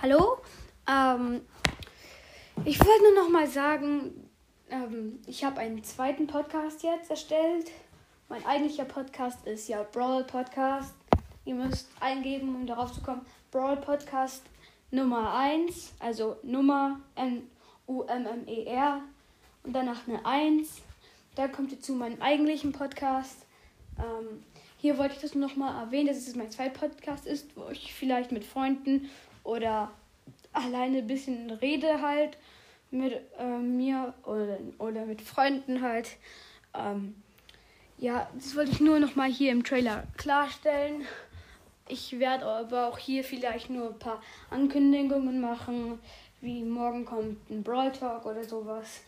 Hallo. Ähm, ich wollte nur noch mal sagen, ähm, ich habe einen zweiten Podcast jetzt erstellt. Mein eigentlicher Podcast ist ja Brawl Podcast. Ihr müsst eingeben, um darauf zu kommen. Brawl Podcast Nummer 1, also Nummer N-U-M-M-E-R und danach eine 1. Da kommt ihr zu meinem eigentlichen Podcast. Ähm, hier wollte ich das noch mal erwähnen, dass es mein zweiter Podcast ist, wo ich vielleicht mit Freunden oder alleine ein bisschen rede halt mit äh, mir oder, oder mit Freunden halt. Ähm, ja, das wollte ich nur noch mal hier im Trailer klarstellen. Ich werde aber auch hier vielleicht nur ein paar Ankündigungen machen, wie morgen kommt ein Brawl Talk oder sowas.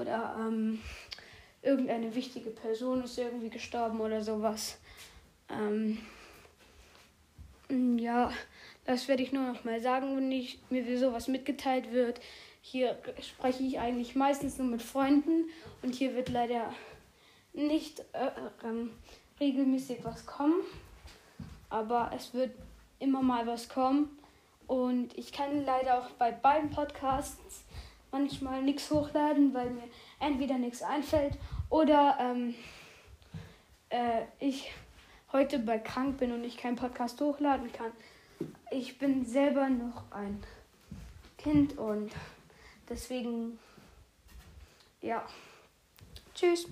Oder ähm, irgendeine wichtige Person ist irgendwie gestorben oder sowas. Ähm, ja, das werde ich nur noch mal sagen, wenn ich, mir sowas mitgeteilt wird. Hier spreche ich eigentlich meistens nur mit Freunden und hier wird leider nicht äh, äh, regelmäßig was kommen. Aber es wird immer mal was kommen. Und ich kann leider auch bei beiden Podcasts manchmal nichts hochladen, weil mir entweder nichts einfällt oder ähm, äh, ich heute bei krank bin und ich keinen Podcast hochladen kann. Ich bin selber noch ein Kind und deswegen, ja. Tschüss.